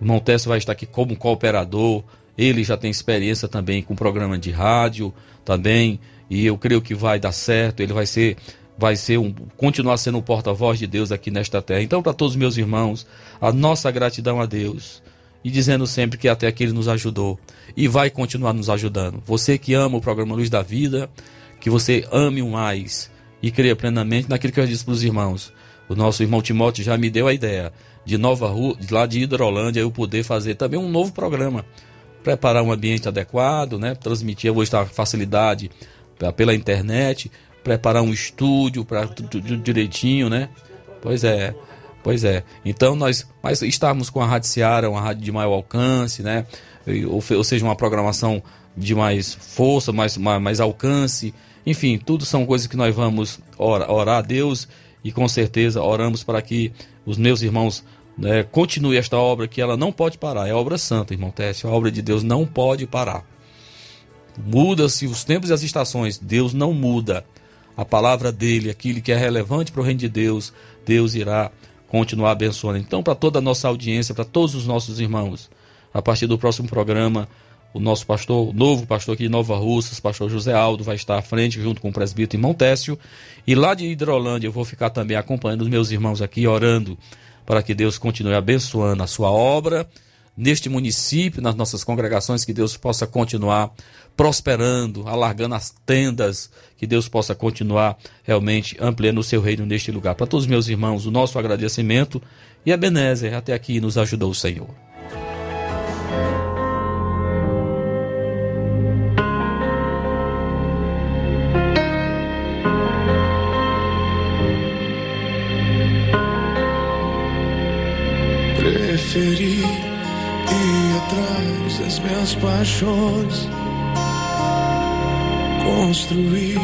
Irmão Tess vai estar aqui como cooperador. Ele já tem experiência também com programa de rádio também. E eu creio que vai dar certo. Ele vai ser vai ser um, continuar sendo um porta-voz de Deus aqui nesta terra. Então, para todos os meus irmãos, a nossa gratidão a Deus e dizendo sempre que até aqui ele nos ajudou e vai continuar nos ajudando. Você que ama o programa Luz da Vida, que você ame o mais e creia plenamente naquilo que eu disse para os irmãos. O nosso irmão Timóteo já me deu a ideia de Nova Rua, lá de Hidrolândia, eu poder fazer também um novo programa. Preparar um ambiente adequado, né? Transmitir, eu vou estar facilidade pela internet, preparar um estúdio para tudo direitinho, né? Pois é. Pois é. Então nós mas estarmos com a Rádio Seara, uma rádio de maior alcance, né? Ou, ou seja, uma programação de mais força, mais, mais, mais, alcance. Enfim, tudo são coisas que nós vamos orar, orar a Deus e com certeza oramos para que os meus irmãos né, continuem esta obra que ela não pode parar. É obra santa, irmão Técio. A obra de Deus não pode parar. Muda-se os tempos e as estações, Deus não muda. A palavra dele, aquilo que é relevante para o reino de Deus, Deus irá continuar abençoando. Então, para toda a nossa audiência, para todos os nossos irmãos, a partir do próximo programa, o nosso pastor, o novo pastor aqui de Nova Russas, pastor José Aldo, vai estar à frente junto com o presbítero irmão Técio. E lá de Hidrolândia eu vou ficar também acompanhando os meus irmãos aqui, orando para que Deus continue abençoando a sua obra neste município, nas nossas congregações, que Deus possa continuar prosperando, alargando as tendas, que Deus possa continuar realmente ampliando o seu reino neste lugar. Para todos os meus irmãos, o nosso agradecimento e a Benézer, até aqui nos ajudou o Senhor.
Preferi ir atrás das minhas paixões, construir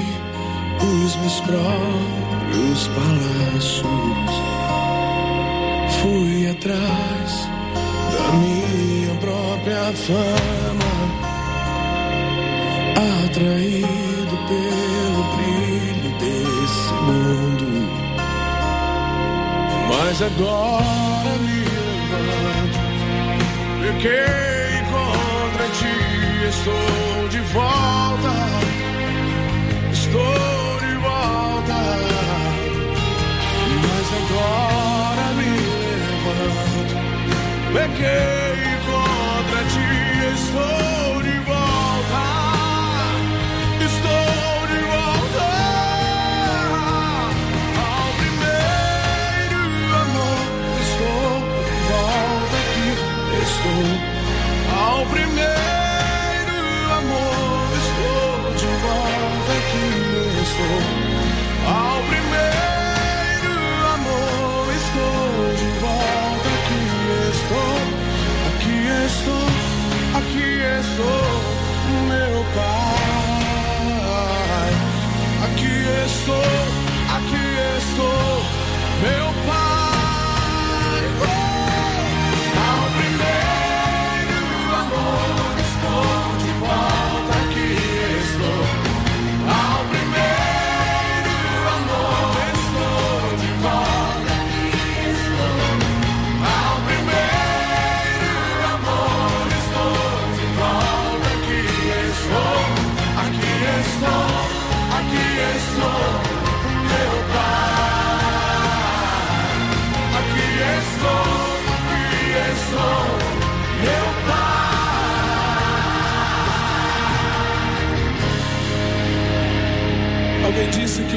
os meus próprios palácios. Fui atrás da minha própria fama, atraído pelo brilho desse mundo. Mas agora pequei contra ti, estou de volta, estou de volta, mas agora me levanto, pequei contra ti, estou Ao primeiro amor estou de volta. Aqui estou, aqui estou, aqui estou, meu pai. Aqui estou, aqui estou, meu pai.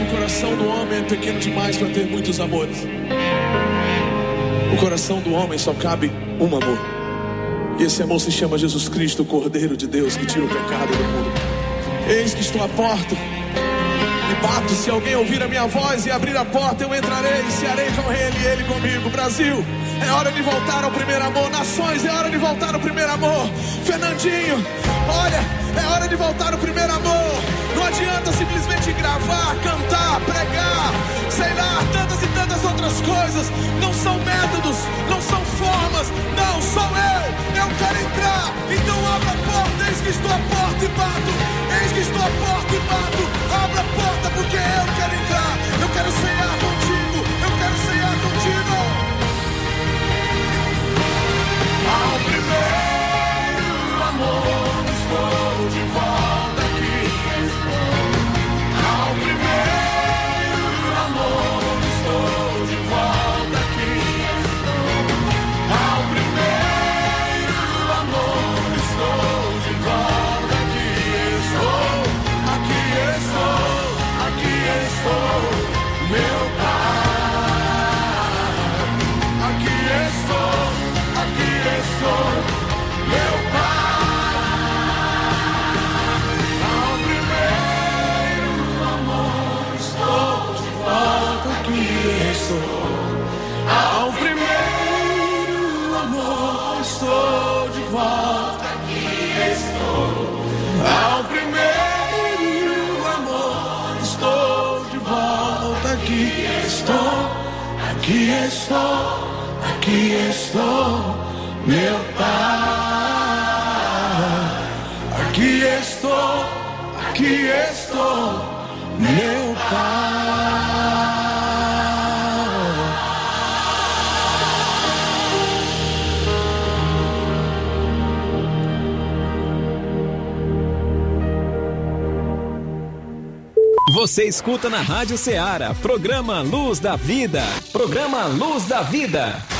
O coração do homem é pequeno demais para ter muitos amores. O coração do homem só cabe um amor. E esse amor se chama Jesus Cristo, o Cordeiro de Deus que tira o pecado do mundo. Eis que estou à porta e bato. Se alguém ouvir a minha voz e abrir a porta, eu entrarei e cearei com ele e ele comigo. Brasil, é hora de voltar ao primeiro amor. Nações, é hora de voltar ao primeiro amor. Fernandinho, olha, é hora de voltar ao primeiro amor. Adianta simplesmente gravar, cantar, pregar, sei lá, tantas e tantas outras coisas. Não são métodos, não são formas, não, sou eu. Eu quero entrar, então abra a porta. Eis que estou à porta e bato. Eis que estou à porta e bato. Abra a porta porque eu quero entrar. Eu quero cear contigo, eu quero cear contigo. Ao primeiro amor, estou de volta Aqui estou, aqui estou, meu Pai. Aqui estou, aqui estou, meu Pai.
Você escuta na Rádio Ceará, programa Luz da Vida. Programa Luz da Vida.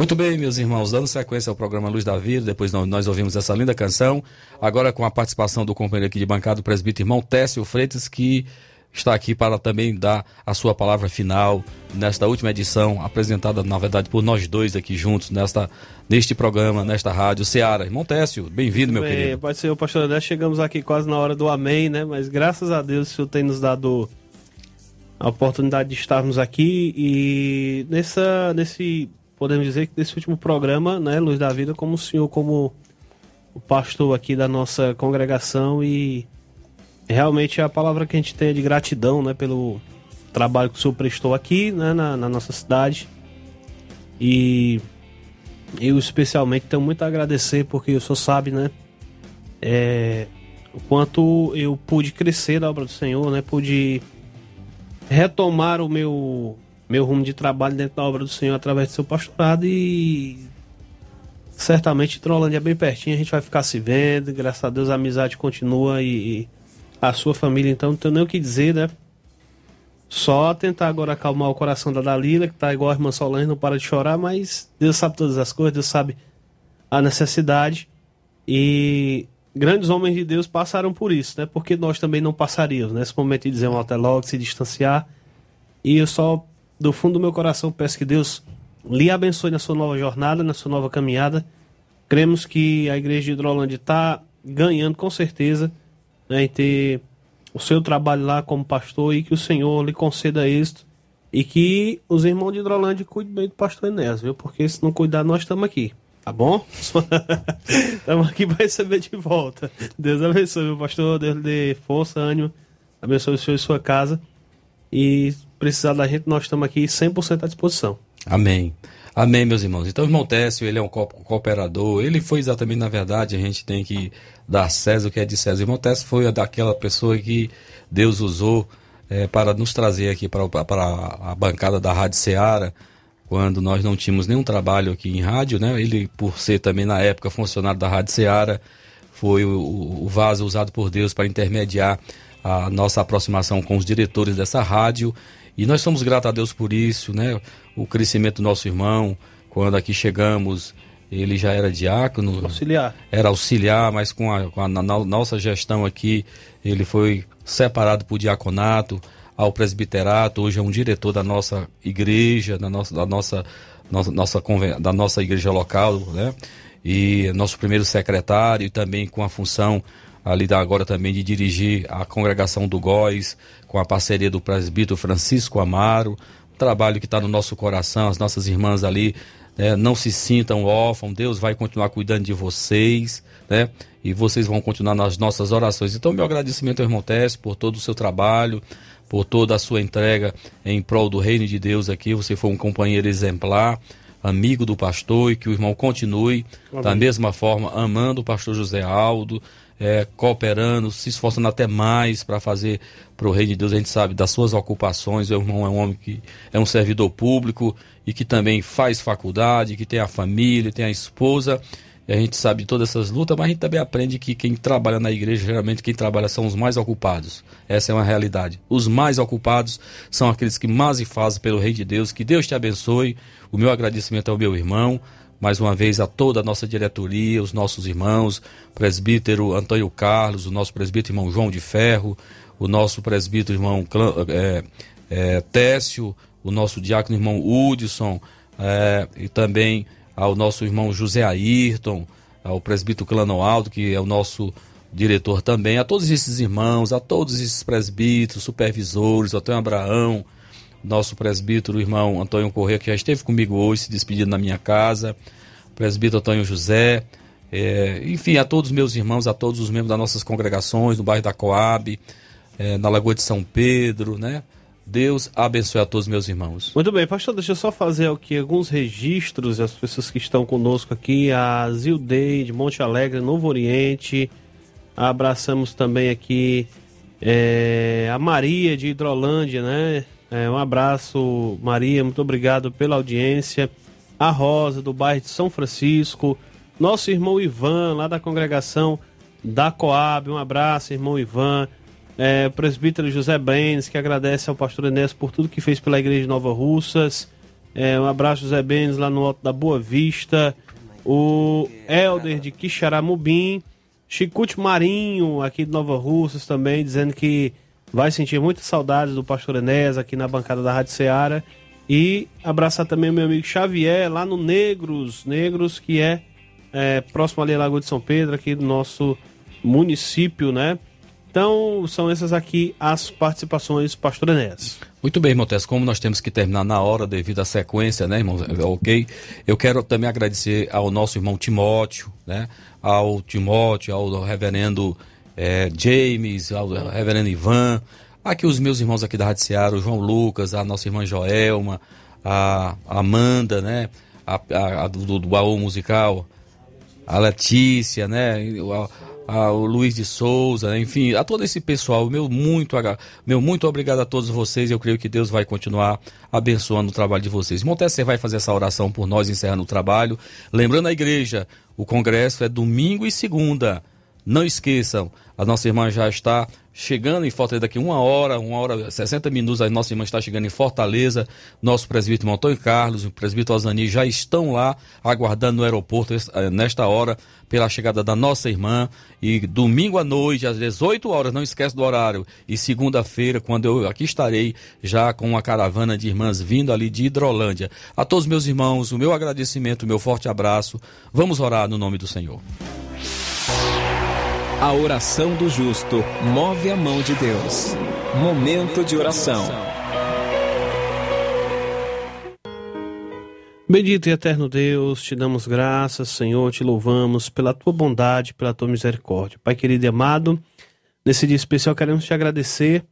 Muito bem, meus irmãos, dando sequência ao programa Luz da Vida, depois nós- ouvimos essa linda canção, agora com a participação do companheiro aqui de bancada, o presbítero irmão Técio Freitas, que está aqui para também dar a sua palavra final nesta última edição, apresentada, na verdade, por nós dois aqui juntos, nesta, neste programa, nesta rádio Ceará. Irmão Técio, bem-vindo, meu
Bem,
querido.
Pode ser o pastor André, chegamos aqui quase na hora do amém, né? Mas graças a Deus o Senhor tem nos dado a oportunidade de estarmos aqui e nessa, nesse, podemos dizer que nesse último programa, né, Luz da Vida, como o Senhor, como o pastor aqui da nossa congregação e realmente a palavra que a gente tem é de gratidão, né, pelo trabalho que o Senhor prestou aqui, né, na, na nossa cidade e eu especialmente tenho muito a agradecer porque o Senhor sabe, né, é, o quanto eu pude crescer na obra do Senhor, né? Pude retomar o meu meu rumo de trabalho dentro da obra do Senhor através do seu pastorado e certamente Trolândia é bem pertinho, a gente vai ficar se vendo, graças a Deus a amizade continua e, a sua família, então não tenho nem o que dizer, né? Só tentar agora acalmar o coração da Dalila, que tá igual a irmã Solange, não para de chorar, mas Deus sabe todas as coisas, Deus sabe a necessidade. E grandes homens de Deus passaram por isso, né? Porque nós também não passaríamos, nesse momento de dizer um até logo, se distanciar. E eu só, do fundo do meu coração, peço que Deus lhe abençoe na sua nova jornada, na sua nova caminhada. Cremos que a igreja de Hidrolândia está ganhando com certeza né, em ter o seu trabalho lá como pastor e que o Senhor lhe conceda êxito e que os irmãos de Hidrolândia cuidem bem do pastor Enéas, viu? Porque se não cuidar, nós estamos aqui. Tá bom? Estamos aqui para receber de volta. Deus abençoe, meu pastor. Deus lhe dê força, ânimo. Abençoe o senhor e sua casa. E precisar da gente, nós estamos aqui 100% à disposição.
Amém. Amém, meus irmãos. Então, o irmão Técio, ele é um co- cooperador. Ele foi exatamente, na verdade, a gente tem que dar César o que é de César. O irmão Técio foi daquela pessoa que Deus usou eh, para nos trazer aqui para, para a bancada da Rádio Ceará, quando nós não tínhamos nenhum trabalho aqui em rádio, né? Ele, por ser também, na época, funcionário da Rádio Ceará, foi o- o vaso usado por Deus para intermediar a nossa aproximação com os diretores dessa rádio. E nós somos gratos a Deus por isso, né? O crescimento do nosso irmão, quando aqui chegamos, ele já era diácono,
Auxiliar.
era auxiliar, mas com a, com a na- na- nossa gestão aqui, ele foi separado por diaconato ao presbiterato, hoje é um diretor da nossa igreja, da nossa, da nossa, nossa, nossa, da nossa igreja local, né? E nosso primeiro secretário, e também com a função ali agora também de dirigir a congregação do Góis, com a parceria do presbítero Francisco Amaro, um trabalho que está no nosso coração, as nossas irmãs ali né, não se sintam órfãos, Deus vai continuar cuidando de vocês, né? E vocês vão continuar nas nossas orações. Então, meu agradecimento ao irmão Tess por todo o seu trabalho, por toda a sua entrega em prol do reino de Deus aqui. Você foi um companheiro exemplar, amigo do pastor, e que o irmão continue da mesma forma amando o pastor José Aldo, é, cooperando, se esforçando até mais para fazer para o reino de Deus. A gente sabe das suas ocupações. O irmão é um homem que é um servidor público e que também faz faculdade, que tem a família, tem a esposa. E a gente sabe de todas essas lutas, mas a gente também aprende que quem trabalha na igreja, geralmente quem trabalha são os mais ocupados. Essa é uma realidade. Os mais ocupados são aqueles que mais fazem pelo Rei de Deus. Que Deus te abençoe. O meu agradecimento ao meu irmão, mais uma vez a toda a nossa diretoria, os nossos irmãos, presbítero Antônio Carlos, o nosso presbítero irmão João de Ferro, o nosso presbítero irmão é, é, Técio, o nosso diácono irmão Hudson, é, e também ao nosso irmão José Ayrton, ao presbítero Clanoaldo, que é o nosso diretor também, a todos esses irmãos, a todos esses presbíteros, supervisores, Antônio Abraão, nosso presbítero, o irmão Antônio Corrêa, que já esteve comigo hoje, se despedindo na minha casa, presbítero Antônio José, é, enfim, a todos os meus irmãos, a todos os membros das nossas congregações, no bairro da Coab, é, na Lagoa de São Pedro, né? Deus abençoe a todos meus irmãos.
Muito bem, pastor, deixa eu só fazer aqui alguns registros das pessoas que estão conosco aqui. A Zildei de Monte Alegre, Novo Oriente. Abraçamos também aqui é, a Maria de Hidrolândia, né? É, um abraço, Maria, muito obrigado pela audiência. A Rosa, do bairro de São Francisco. Nosso irmão Ivan, lá da congregação da Coab. Um abraço, irmão Ivan. É, o presbítero José Benes, que agradece ao pastor Enéas por tudo que fez pela igreja de Nova Russas. É, um abraço, José Benes, lá no Alto da Boa Vista. O Helder de Quixaramubim. Chicute Marinho, aqui de Nova Russas também, dizendo que vai sentir muitas saudades do pastor Enéas aqui na bancada da Rádio Ceará. E abraçar também o meu amigo Xavier, lá no Negros, Negros, que é, é próximo ali à Lagoa de São Pedro, aqui do nosso município, né? Então, são essas aqui as participações, pastor Enéas.
Muito bem, Tess, como nós temos que terminar na hora devido à sequência, né, irmão? Ok? Eu quero também agradecer ao nosso irmão Timóteo, né? Ao Timóteo, ao reverendo eh, James, ao reverendo Ivan, aqui os meus irmãos aqui da Rádio Seara, o João Lucas, a nossa irmã Joelma, a Amanda, né? A, a- a do, do baú musical, a Letícia, né? A- a- o Luiz de Souza, né? enfim, a todo esse pessoal, meu muito, meu muito obrigado a todos vocês. Eu creio que Deus vai continuar abençoando o trabalho de vocês. Montes, você vai fazer essa oração por nós, encerrando o trabalho. Lembrando a igreja, o congresso é domingo e segunda. Não esqueçam, a nossa irmã já está chegando em Fortaleza daqui uma hora, uma hora, 60 minutos, a nossa irmã está chegando em Fortaleza. Nosso presbítero Antônio Carlos o presbítero Osani já estão lá aguardando no aeroporto eh, nesta hora pela chegada da nossa irmã. E domingo à noite, às 18 horas, não esquece do horário. E segunda-feira, quando eu aqui estarei já com uma caravana de irmãs vindo ali de Hidrolândia. A todos meus irmãos, o meu agradecimento, o meu forte abraço. Vamos orar no nome do Senhor.
A oração do justo move a mão de Deus. Momento de oração.
Bendito e eterno Deus, te damos graças, Senhor, te louvamos pela tua bondade, pela tua misericórdia. Pai querido e amado, nesse dia especial queremos te agradecer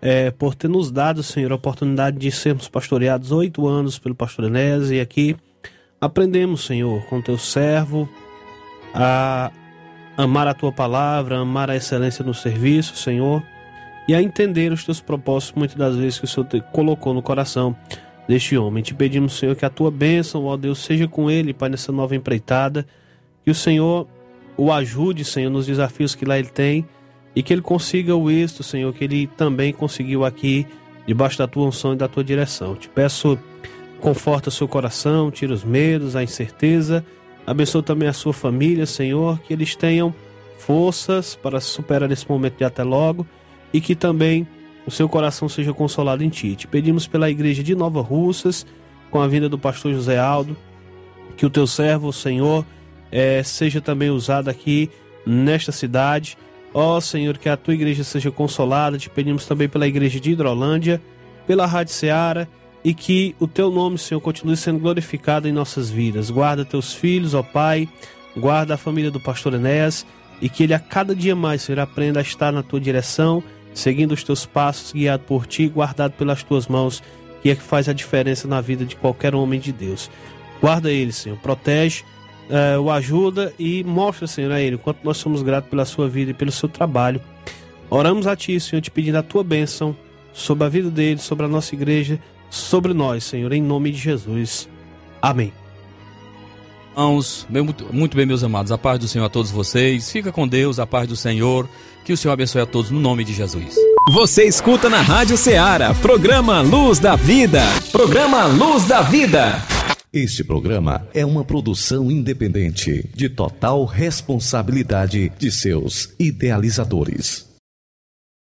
eh, por ter nos dado, Senhor, a oportunidade de sermos pastoreados oito anos pelo pastor Enés e aqui aprendemos, Senhor, com teu servo a amar a tua palavra, amar a excelência no serviço, Senhor, e a entender os teus propósitos muitas das vezes que o Senhor te colocou no coração deste homem. Te pedimos, Senhor, que a tua bênção, ó Deus, seja com ele, Pai, nessa nova empreitada, que o Senhor o ajude, Senhor, nos desafios que lá ele tem e que ele consiga o êxito, Senhor, que ele também conseguiu aqui, debaixo da tua unção e da tua direção. Te peço, conforta seu coração, tira os medos, a incerteza, abençoa também a sua família, Senhor, que eles tenham forças para superar esse momento de até logo e que também o seu coração seja consolado em ti. Te pedimos pela igreja de Nova Russas, com a vinda do pastor José Aldo, que o teu servo, Senhor, é, seja também usado aqui nesta cidade. Ó Senhor, que a tua igreja seja consolada. Te pedimos também pela igreja de Hidrolândia, pela Rádio Seara e que o teu nome, Senhor, continue sendo glorificado em nossas vidas. Guarda teus filhos, ó Pai, guarda a família do pastor Enéas e que ele a cada dia mais, Senhor, aprenda a estar na tua direção, seguindo os teus passos, guiado por ti, guardado pelas tuas mãos, que é que faz a diferença na vida de qualquer homem de Deus. Guarda ele, Senhor, protege uh, o ajuda e mostra, Senhor, a Ele o quanto nós somos gratos pela sua vida e pelo seu trabalho. Oramos a Ti, Senhor, te pedindo a Tua bênção sobre a vida dele, sobre a nossa igreja, sobre nós, Senhor, em nome de Jesus. Amém.
Irmãos, muito, muito bem, meus amados, a paz do Senhor a todos vocês. Fica com Deus, a paz do Senhor. Que o Senhor abençoe a todos no nome de Jesus.
Você escuta na Rádio Ceará, programa Luz da Vida. Programa Luz da Vida.
Este programa é uma produção independente, de total responsabilidade de seus idealizadores.